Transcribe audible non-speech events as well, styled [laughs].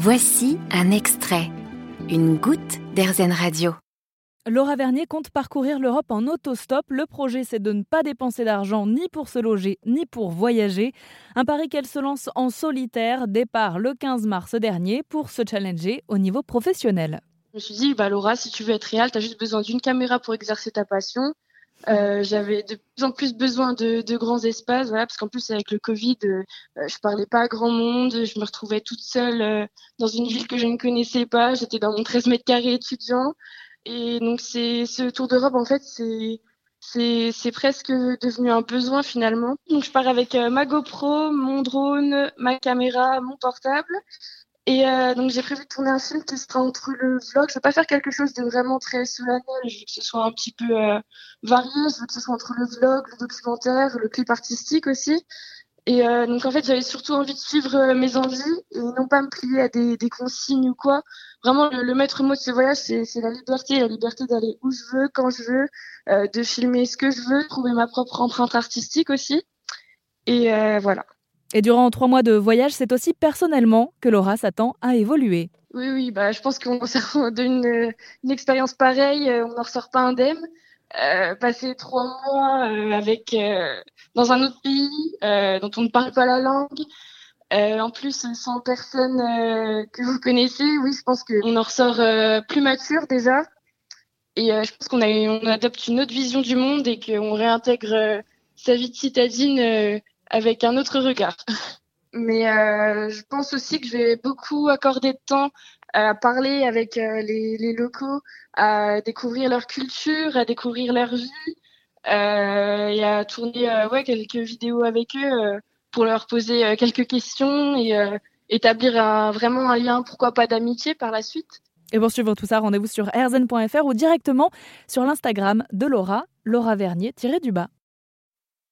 Voici un extrait, une goutte d'Airzen Radio. Laura Vernier compte parcourir l'Europe en autostop. Le projet, c'est de ne pas dépenser d'argent ni pour se loger, ni pour voyager. Un pari qu'elle se lance en solitaire. Départ le 15 mars dernier pour se challenger au niveau professionnel. Je me suis dit, bah Laura, si tu veux être réelle, tu as juste besoin d'une caméra pour exercer ta passion. Euh, j'avais de plus en plus besoin de, grands espaces, voilà, parce qu'en plus avec le Covid, euh, je parlais pas à grand monde, je me retrouvais toute seule euh, dans une ville que je ne connaissais pas, j'étais dans mon 13 mètres carrés étudiant, et donc c'est ce tour d'Europe en fait c'est c'est presque devenu un besoin finalement. Donc je pars avec euh, ma GoPro, mon drone, ma caméra, mon portable, et euh, donc j'ai prévu de tourner un film qui sera entre le vlog. Je veux pas faire quelque chose de vraiment très solennel. Je veux que ce soit un petit peu euh, varié. Je veux que ce soit entre le vlog, le documentaire, le clip artistique aussi. Et euh, donc en fait j'avais surtout envie de suivre euh, mes envies et non pas me plier à des, des consignes ou quoi. Vraiment le, le maître mot de ce voyage c'est, la liberté, la liberté d'aller où je veux, quand je veux, euh, de filmer ce que je veux, trouver ma propre empreinte artistique aussi. Et voilà. Et durant trois mois de voyage, c'est aussi personnellement que Laura s'attend à évoluer. Oui, oui, bah, je pense qu'on [laughs] sort d'une une expérience pareille, euh, on n'en ressort pas indemne. Euh, passer trois mois euh, avec dans un autre pays dont on ne parle pas la langue, en plus sans personne que vous connaissez, oui, je pense qu'on en ressort plus mature déjà. Et je pense qu'on adopte une autre vision du monde et qu'on réintègre sa vie de citadine avec un autre regard. [laughs] Mais euh, je pense aussi que je vais beaucoup accorder de temps à parler avec euh, les, les, locaux, à découvrir leur culture, à découvrir leur vie euh, et à tourner euh, ouais, quelques vidéos avec eux euh, pour leur poser quelques questions et établir un, vraiment un lien, pourquoi pas d'amitié par la suite. Et pour suivre tout ça, rendez-vous sur airzen.fr ou directement sur l'Instagram de Laura, Laura Vernier-du-bas.